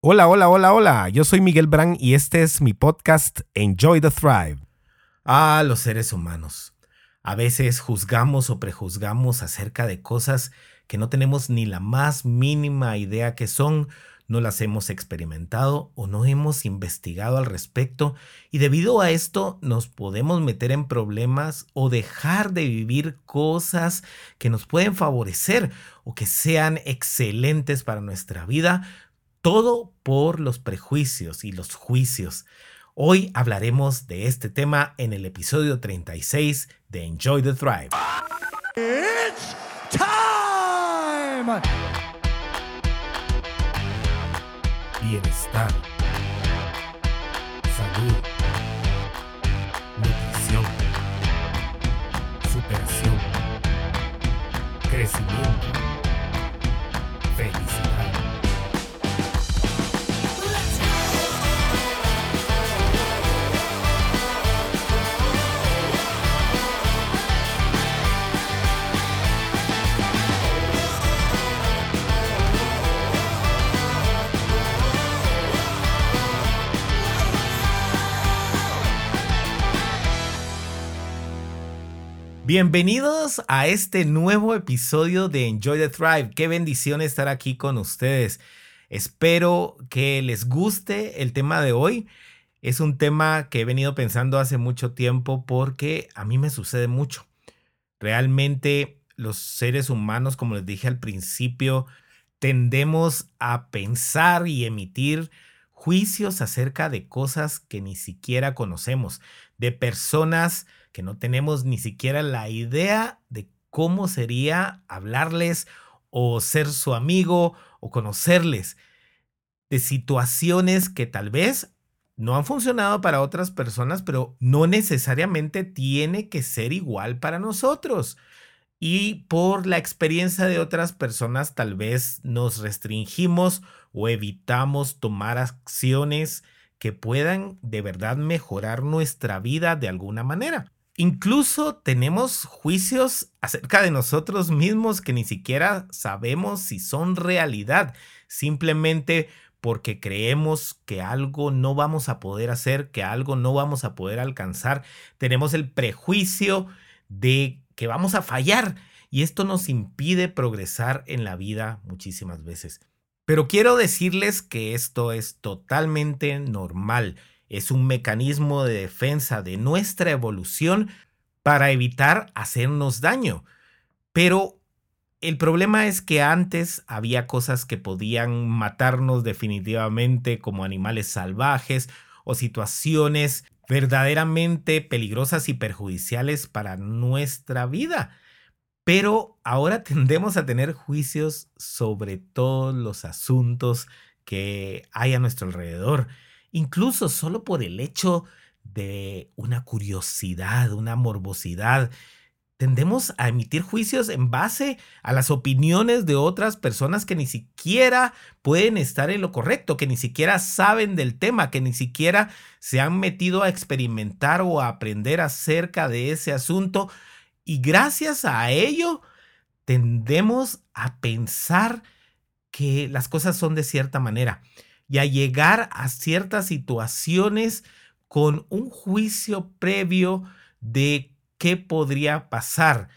Hola, hola, hola, hola. Yo soy Miguel Brand y este es mi podcast Enjoy the Thrive. Ah, los seres humanos. A veces juzgamos o prejuzgamos acerca de cosas que no tenemos ni la más mínima idea que son, no las hemos experimentado o no hemos investigado al respecto y debido a esto nos podemos meter en problemas o dejar de vivir cosas que nos pueden favorecer o que sean excelentes para nuestra vida todo por los prejuicios y los juicios. Hoy hablaremos de este tema en el episodio 36 de Enjoy the Thrive. It's time. Bienestar. Salud. Nutrición. Superación. Crecimiento. Bienvenidos a este nuevo episodio de Enjoy the Thrive. Qué bendición estar aquí con ustedes. Espero que les guste el tema de hoy. Es un tema que he venido pensando hace mucho tiempo porque a mí me sucede mucho. Realmente los seres humanos, como les dije al principio, tendemos a pensar y emitir juicios acerca de cosas que ni siquiera conocemos, de personas que no tenemos ni siquiera la idea de cómo sería hablarles o ser su amigo o conocerles, de situaciones que tal vez no han funcionado para otras personas, pero no necesariamente tiene que ser igual para nosotros. Y por la experiencia de otras personas tal vez nos restringimos o evitamos tomar acciones que puedan de verdad mejorar nuestra vida de alguna manera. Incluso tenemos juicios acerca de nosotros mismos que ni siquiera sabemos si son realidad, simplemente porque creemos que algo no vamos a poder hacer, que algo no vamos a poder alcanzar. Tenemos el prejuicio de que vamos a fallar y esto nos impide progresar en la vida muchísimas veces. Pero quiero decirles que esto es totalmente normal. Es un mecanismo de defensa de nuestra evolución para evitar hacernos daño. Pero el problema es que antes había cosas que podían matarnos definitivamente como animales salvajes o situaciones verdaderamente peligrosas y perjudiciales para nuestra vida. Pero ahora tendemos a tener juicios sobre todos los asuntos que hay a nuestro alrededor, incluso solo por el hecho de una curiosidad, una morbosidad. Tendemos a emitir juicios en base a las opiniones de otras personas que ni siquiera pueden estar en lo correcto, que ni siquiera saben del tema, que ni siquiera se han metido a experimentar o a aprender acerca de ese asunto y gracias a ello, tendemos a pensar que las cosas son de cierta manera y a llegar a ciertas situaciones con un juicio previo de qué podría pasar.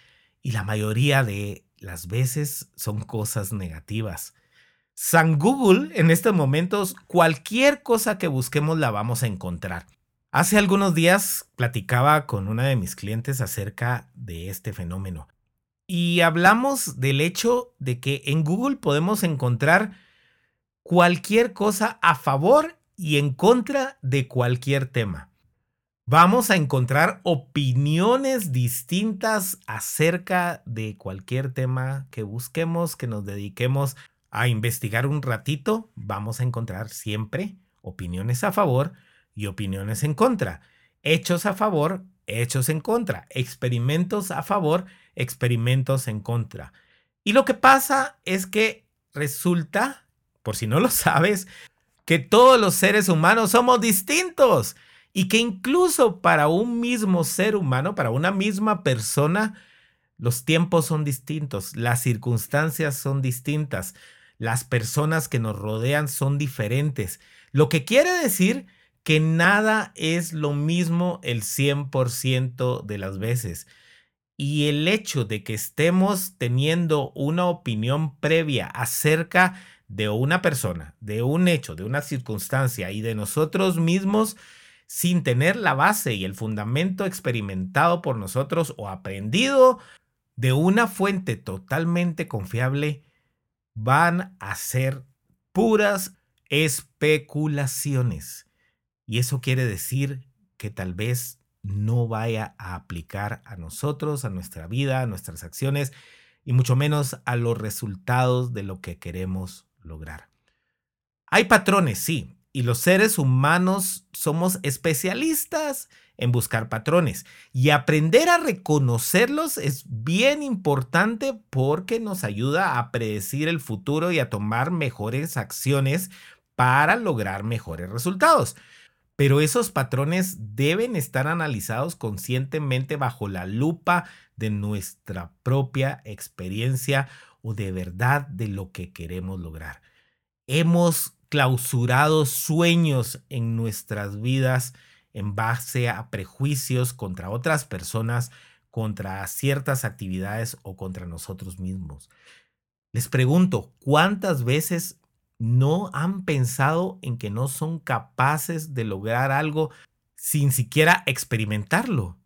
Y la mayoría de las veces son cosas negativas. San Google, en estos momentos, cualquier cosa que busquemos la vamos a encontrar. Hace algunos días platicaba con una de mis clientes acerca de este fenómeno y hablamos del hecho de que en Google podemos encontrar cualquier cosa a favor y en contra de cualquier tema. Vamos a encontrar opiniones distintas acerca de cualquier tema que busquemos, que nos dediquemos a investigar un ratito. Vamos a encontrar siempre opiniones a favor y opiniones en contra. Hechos a favor, hechos en contra. Experimentos a favor, experimentos en contra. Y lo que pasa es que resulta, por si no lo sabes, que todos los seres humanos somos distintos y que incluso para un mismo ser humano, para una misma persona, los tiempos son distintos, las circunstancias son distintas, las personas que nos rodean son diferentes, lo que quiere decir que nada es lo mismo el 100% de las veces. Y el hecho de que estemos teniendo una opinión previa acerca de una persona, de un hecho, de una circunstancia y de nosotros mismos, sin tener la base y el fundamento experimentado por nosotros o aprendido de una fuente totalmente confiable, van a ser puras especulaciones. Y eso quiere decir que tal vez no vaya a aplicar a nosotros, a nuestra vida, a nuestras acciones y mucho menos a los resultados de lo que queremos lograr. Hay patrones, sí, y los seres humanos somos especialistas en buscar patrones y aprender a reconocerlos es bien importante porque nos ayuda a predecir el futuro y a tomar mejores acciones para lograr mejores resultados. Pero esos patrones deben estar analizados conscientemente bajo la lupa de nuestra propia experiencia o de verdad de lo que queremos lograr. Hemos clausurado sueños en nuestras vidas en base a prejuicios contra otras personas, contra ciertas actividades o contra nosotros mismos. Les pregunto, ¿cuántas veces no han pensado en que no son capaces de lograr algo sin siquiera experimentarlo?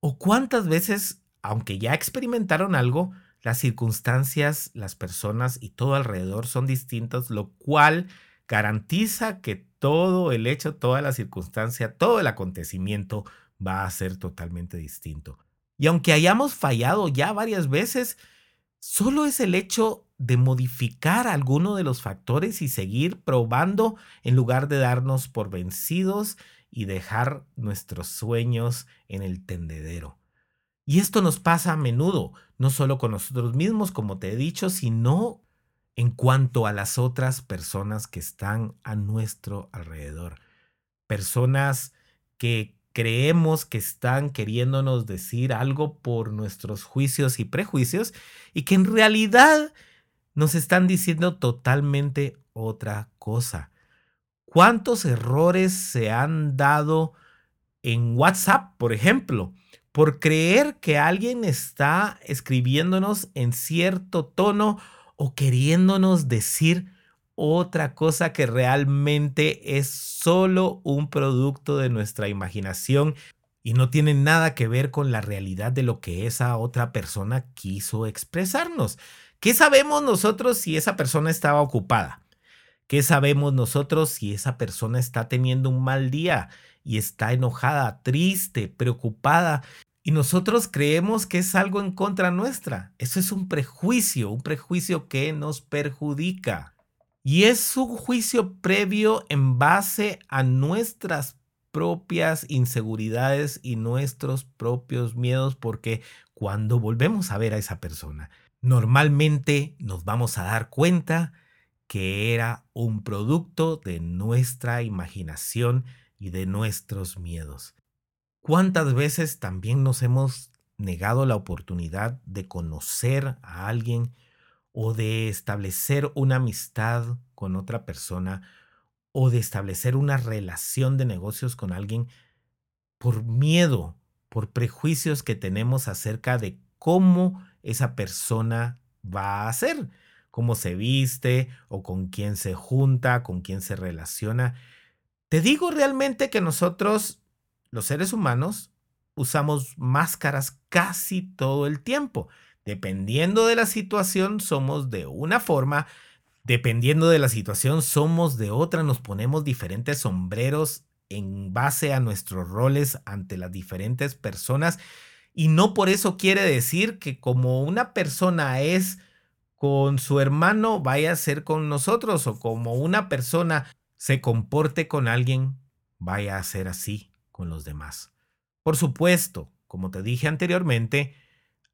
¿O cuántas veces, aunque ya experimentaron algo, las circunstancias, las personas y todo alrededor son distintos, lo cual garantiza que todo el hecho, toda la circunstancia, todo el acontecimiento va a ser totalmente distinto. Y aunque hayamos fallado ya varias veces, solo es el hecho de modificar alguno de los factores y seguir probando en lugar de darnos por vencidos y dejar nuestros sueños en el tendedero. Y esto nos pasa a menudo, no solo con nosotros mismos, como te he dicho, sino en cuanto a las otras personas que están a nuestro alrededor. Personas que creemos que están queriéndonos decir algo por nuestros juicios y prejuicios y que en realidad nos están diciendo totalmente otra cosa. ¿Cuántos errores se han dado en WhatsApp, por ejemplo, por creer que alguien está escribiéndonos en cierto tono o queriéndonos decir otra cosa que realmente es solo un producto de nuestra imaginación y no tiene nada que ver con la realidad de lo que esa otra persona quiso expresarnos. ¿Qué sabemos nosotros si esa persona estaba ocupada? ¿Qué sabemos nosotros si esa persona está teniendo un mal día y está enojada, triste, preocupada y nosotros creemos que es algo en contra nuestra. Eso es un prejuicio, un prejuicio que nos perjudica. Y es un juicio previo en base a nuestras propias inseguridades y nuestros propios miedos, porque cuando volvemos a ver a esa persona, normalmente nos vamos a dar cuenta que era un producto de nuestra imaginación y de nuestros miedos. ¿Cuántas veces también nos hemos negado la oportunidad de conocer a alguien o de establecer una amistad con otra persona o de establecer una relación de negocios con alguien por miedo, por prejuicios que tenemos acerca de cómo esa persona va a ser, cómo se viste o con quién se junta, con quién se relaciona. Te digo realmente que nosotros los seres humanos usamos máscaras casi todo el tiempo. Dependiendo de la situación, somos de una forma, dependiendo de la situación, somos de otra, nos ponemos diferentes sombreros en base a nuestros roles ante las diferentes personas. Y no por eso quiere decir que como una persona es con su hermano, vaya a ser con nosotros, o como una persona se comporte con alguien, vaya a ser así con los demás. Por supuesto, como te dije anteriormente,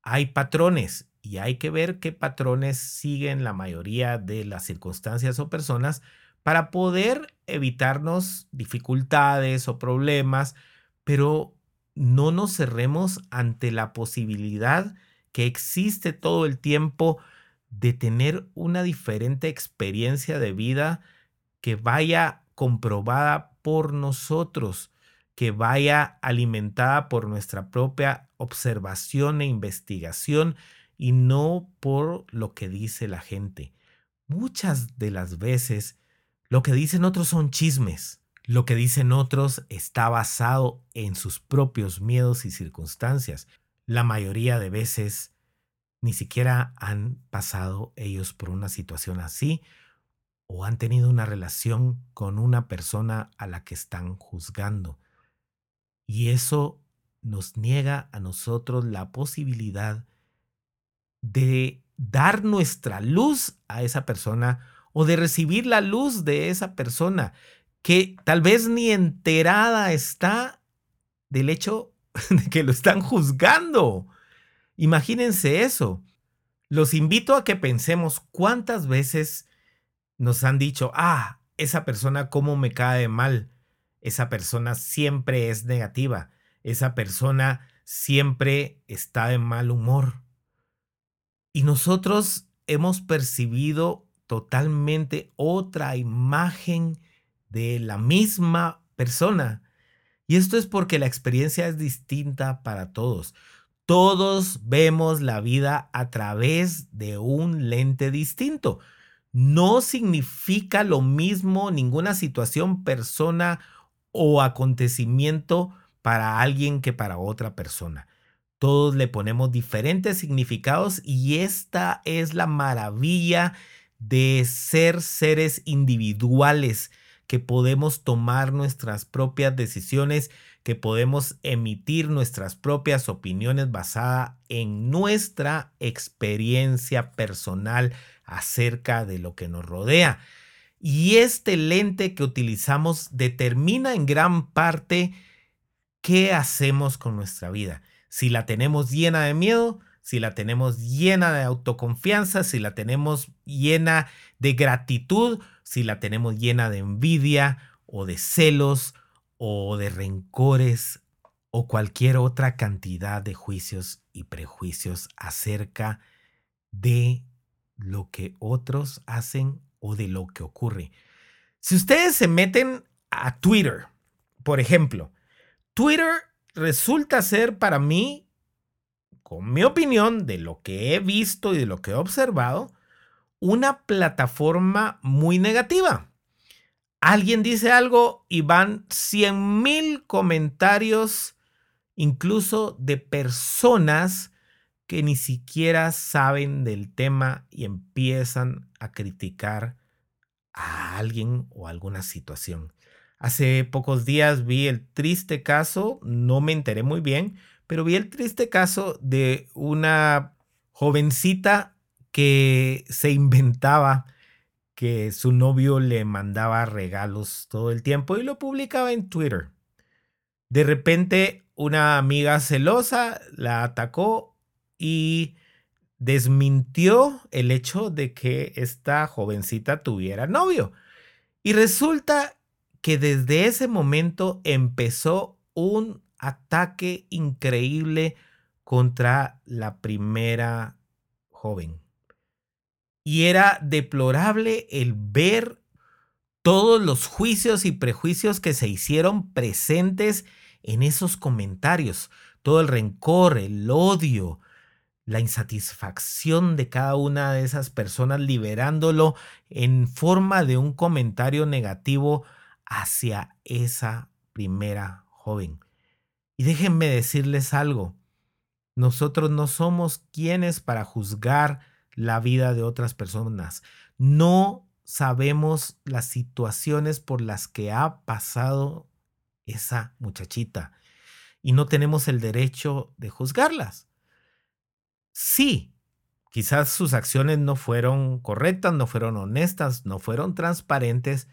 hay patrones y hay que ver qué patrones siguen la mayoría de las circunstancias o personas para poder evitarnos dificultades o problemas, pero no nos cerremos ante la posibilidad que existe todo el tiempo de tener una diferente experiencia de vida que vaya comprobada por nosotros, que vaya alimentada por nuestra propia observación e investigación y no por lo que dice la gente. Muchas de las veces lo que dicen otros son chismes. Lo que dicen otros está basado en sus propios miedos y circunstancias. La mayoría de veces ni siquiera han pasado ellos por una situación así o han tenido una relación con una persona a la que están juzgando. Y eso nos niega a nosotros la posibilidad de dar nuestra luz a esa persona o de recibir la luz de esa persona que tal vez ni enterada está del hecho de que lo están juzgando. Imagínense eso. Los invito a que pensemos cuántas veces nos han dicho, ah, esa persona cómo me cae mal. Esa persona siempre es negativa. Esa persona siempre está de mal humor. Y nosotros hemos percibido totalmente otra imagen de la misma persona. Y esto es porque la experiencia es distinta para todos. Todos vemos la vida a través de un lente distinto. No significa lo mismo ninguna situación, persona o acontecimiento para alguien que para otra persona. Todos le ponemos diferentes significados y esta es la maravilla de ser seres individuales, que podemos tomar nuestras propias decisiones, que podemos emitir nuestras propias opiniones basadas en nuestra experiencia personal acerca de lo que nos rodea. Y este lente que utilizamos determina en gran parte qué hacemos con nuestra vida. Si la tenemos llena de miedo, si la tenemos llena de autoconfianza, si la tenemos llena de gratitud, si la tenemos llena de envidia o de celos o de rencores o cualquier otra cantidad de juicios y prejuicios acerca de lo que otros hacen o de lo que ocurre. Si ustedes se meten a Twitter, por ejemplo, Twitter resulta ser para mí con mi opinión de lo que he visto y de lo que he observado, una plataforma muy negativa. Alguien dice algo y van 100 mil comentarios, incluso de personas que ni siquiera saben del tema y empiezan a criticar a alguien o alguna situación. Hace pocos días vi el triste caso, no me enteré muy bien, pero vi el triste caso de una jovencita que se inventaba que su novio le mandaba regalos todo el tiempo y lo publicaba en Twitter. De repente una amiga celosa la atacó y desmintió el hecho de que esta jovencita tuviera novio. Y resulta que desde ese momento empezó un ataque increíble contra la primera joven. Y era deplorable el ver todos los juicios y prejuicios que se hicieron presentes en esos comentarios, todo el rencor, el odio, la insatisfacción de cada una de esas personas liberándolo en forma de un comentario negativo hacia esa primera joven. Y déjenme decirles algo, nosotros no somos quienes para juzgar la vida de otras personas. No sabemos las situaciones por las que ha pasado esa muchachita y no tenemos el derecho de juzgarlas. Sí, quizás sus acciones no fueron correctas, no fueron honestas, no fueron transparentes,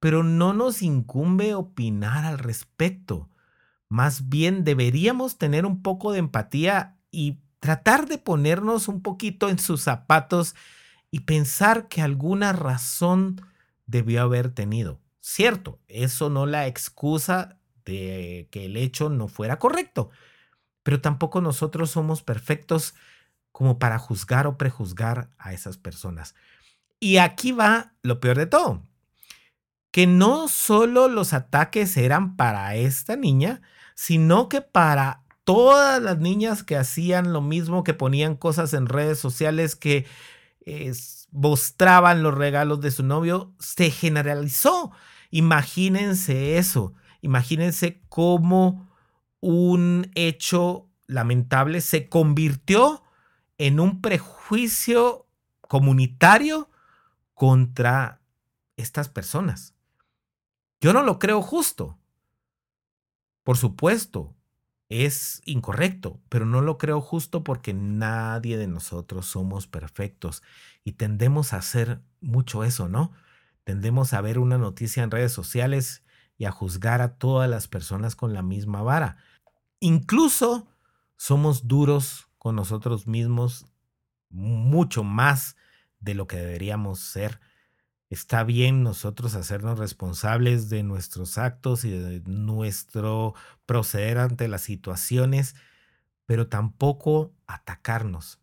pero no nos incumbe opinar al respecto. Más bien deberíamos tener un poco de empatía y tratar de ponernos un poquito en sus zapatos y pensar que alguna razón debió haber tenido. Cierto, eso no la excusa de que el hecho no fuera correcto, pero tampoco nosotros somos perfectos como para juzgar o prejuzgar a esas personas. Y aquí va lo peor de todo, que no solo los ataques eran para esta niña, sino que para todas las niñas que hacían lo mismo, que ponían cosas en redes sociales, que mostraban los regalos de su novio, se generalizó. Imagínense eso, imagínense cómo un hecho lamentable se convirtió en un prejuicio comunitario contra estas personas. Yo no lo creo justo. Por supuesto, es incorrecto, pero no lo creo justo porque nadie de nosotros somos perfectos y tendemos a hacer mucho eso, ¿no? Tendemos a ver una noticia en redes sociales y a juzgar a todas las personas con la misma vara. Incluso somos duros nosotros mismos mucho más de lo que deberíamos ser. Está bien nosotros hacernos responsables de nuestros actos y de nuestro proceder ante las situaciones, pero tampoco atacarnos.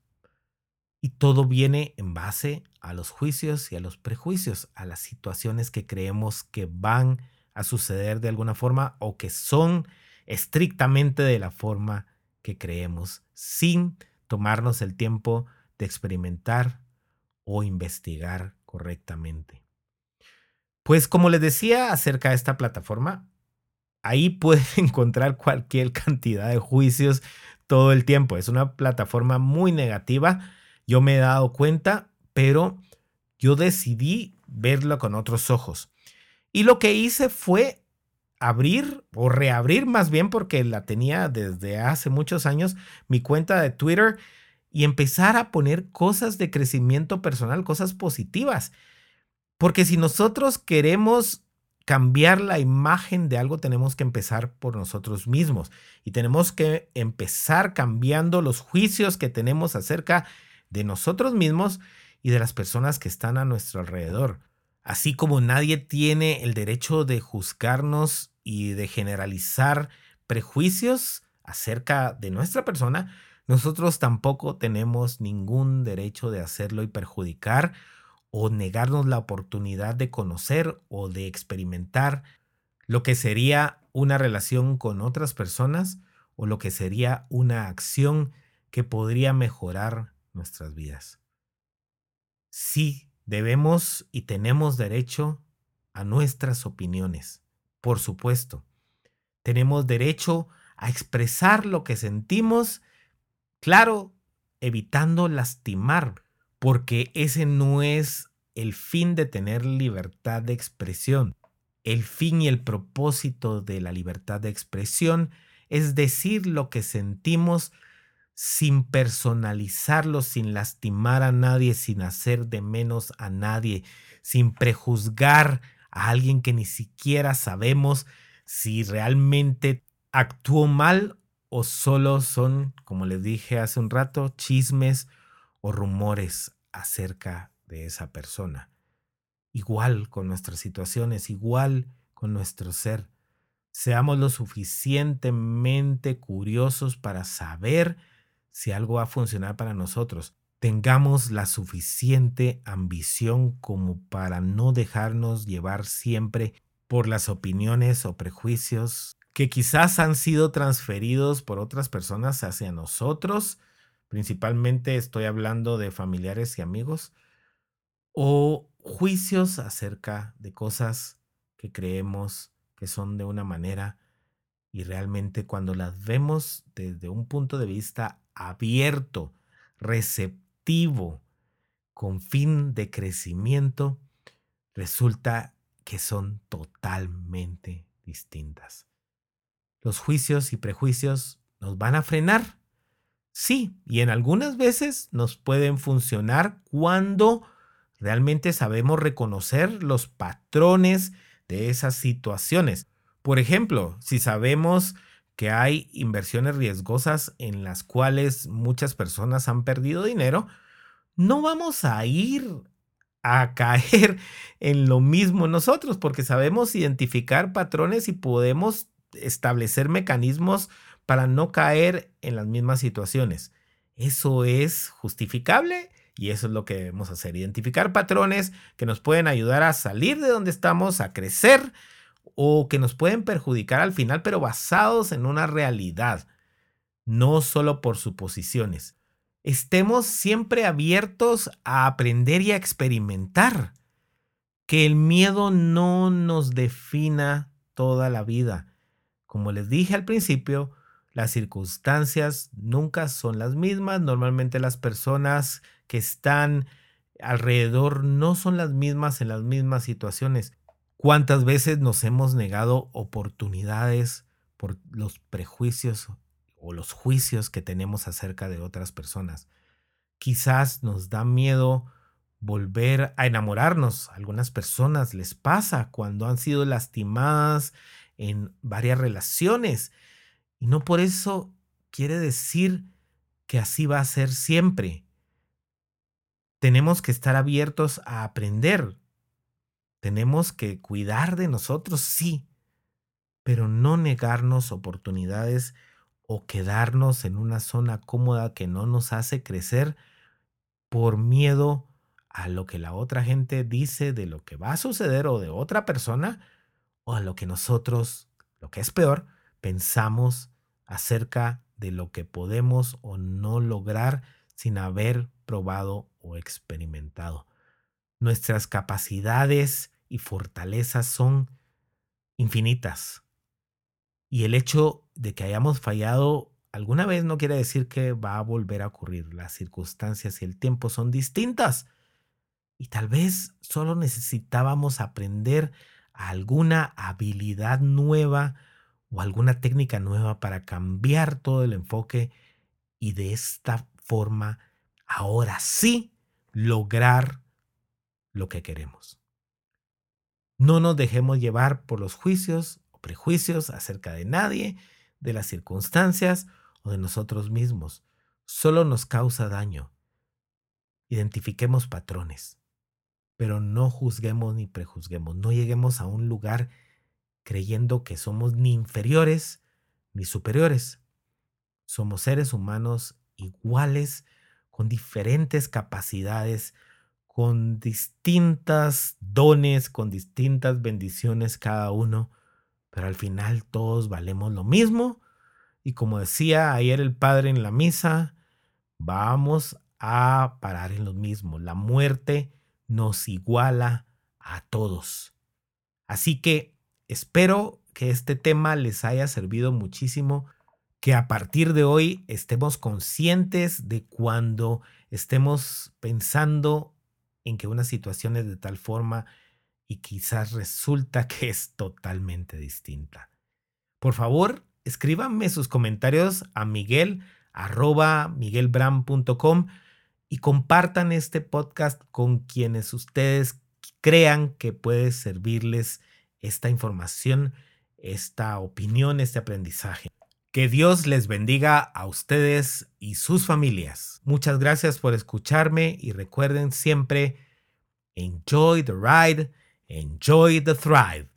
Y todo viene en base a los juicios y a los prejuicios, a las situaciones que creemos que van a suceder de alguna forma o que son estrictamente de la forma que creemos, sin tomarnos el tiempo de experimentar o investigar correctamente. Pues como les decía acerca de esta plataforma, ahí pueden encontrar cualquier cantidad de juicios todo el tiempo. Es una plataforma muy negativa. Yo me he dado cuenta, pero yo decidí verlo con otros ojos. Y lo que hice fue abrir o reabrir más bien porque la tenía desde hace muchos años mi cuenta de Twitter y empezar a poner cosas de crecimiento personal, cosas positivas. Porque si nosotros queremos cambiar la imagen de algo, tenemos que empezar por nosotros mismos y tenemos que empezar cambiando los juicios que tenemos acerca de nosotros mismos y de las personas que están a nuestro alrededor. Así como nadie tiene el derecho de juzgarnos y de generalizar prejuicios acerca de nuestra persona, nosotros tampoco tenemos ningún derecho de hacerlo y perjudicar o negarnos la oportunidad de conocer o de experimentar lo que sería una relación con otras personas o lo que sería una acción que podría mejorar nuestras vidas. Sí, debemos y tenemos derecho a nuestras opiniones, por supuesto. Tenemos derecho a expresar lo que sentimos Claro, evitando lastimar, porque ese no es el fin de tener libertad de expresión. El fin y el propósito de la libertad de expresión es decir lo que sentimos sin personalizarlo, sin lastimar a nadie, sin hacer de menos a nadie, sin prejuzgar a alguien que ni siquiera sabemos si realmente actuó mal o solo son, como les dije hace un rato, chismes o rumores acerca de esa persona. Igual con nuestras situaciones, igual con nuestro ser. Seamos lo suficientemente curiosos para saber si algo va a funcionar para nosotros. Tengamos la suficiente ambición como para no dejarnos llevar siempre por las opiniones o prejuicios que quizás han sido transferidos por otras personas hacia nosotros, principalmente estoy hablando de familiares y amigos, o juicios acerca de cosas que creemos que son de una manera y realmente cuando las vemos desde un punto de vista abierto, receptivo, con fin de crecimiento, resulta que son totalmente distintas. Los juicios y prejuicios nos van a frenar. Sí, y en algunas veces nos pueden funcionar cuando realmente sabemos reconocer los patrones de esas situaciones. Por ejemplo, si sabemos que hay inversiones riesgosas en las cuales muchas personas han perdido dinero, no vamos a ir a caer en lo mismo nosotros porque sabemos identificar patrones y podemos establecer mecanismos para no caer en las mismas situaciones. Eso es justificable y eso es lo que debemos hacer, identificar patrones que nos pueden ayudar a salir de donde estamos, a crecer o que nos pueden perjudicar al final, pero basados en una realidad, no solo por suposiciones. Estemos siempre abiertos a aprender y a experimentar. Que el miedo no nos defina toda la vida. Como les dije al principio, las circunstancias nunca son las mismas. Normalmente las personas que están alrededor no son las mismas en las mismas situaciones. ¿Cuántas veces nos hemos negado oportunidades por los prejuicios o los juicios que tenemos acerca de otras personas? Quizás nos da miedo volver a enamorarnos. A algunas personas les pasa cuando han sido lastimadas en varias relaciones y no por eso quiere decir que así va a ser siempre. Tenemos que estar abiertos a aprender. Tenemos que cuidar de nosotros, sí, pero no negarnos oportunidades o quedarnos en una zona cómoda que no nos hace crecer por miedo a lo que la otra gente dice de lo que va a suceder o de otra persona o a lo que nosotros, lo que es peor, pensamos acerca de lo que podemos o no lograr sin haber probado o experimentado. Nuestras capacidades y fortalezas son infinitas. Y el hecho de que hayamos fallado alguna vez no quiere decir que va a volver a ocurrir. Las circunstancias y el tiempo son distintas. Y tal vez solo necesitábamos aprender alguna habilidad nueva o alguna técnica nueva para cambiar todo el enfoque y de esta forma ahora sí lograr lo que queremos. No nos dejemos llevar por los juicios o prejuicios acerca de nadie, de las circunstancias o de nosotros mismos. Solo nos causa daño. Identifiquemos patrones, pero no juzguemos ni prejuzguemos. No lleguemos a un lugar creyendo que somos ni inferiores ni superiores. Somos seres humanos iguales, con diferentes capacidades, con distintas dones, con distintas bendiciones cada uno, pero al final todos valemos lo mismo. Y como decía ayer el Padre en la misa, vamos a parar en lo mismo. La muerte nos iguala a todos. Así que Espero que este tema les haya servido muchísimo, que a partir de hoy estemos conscientes de cuando estemos pensando en que una situación es de tal forma y quizás resulta que es totalmente distinta. Por favor, escríbanme sus comentarios a miguel miguelbram.com y compartan este podcast con quienes ustedes crean que puede servirles esta información, esta opinión, este aprendizaje. Que Dios les bendiga a ustedes y sus familias. Muchas gracias por escucharme y recuerden siempre, enjoy the ride, enjoy the thrive.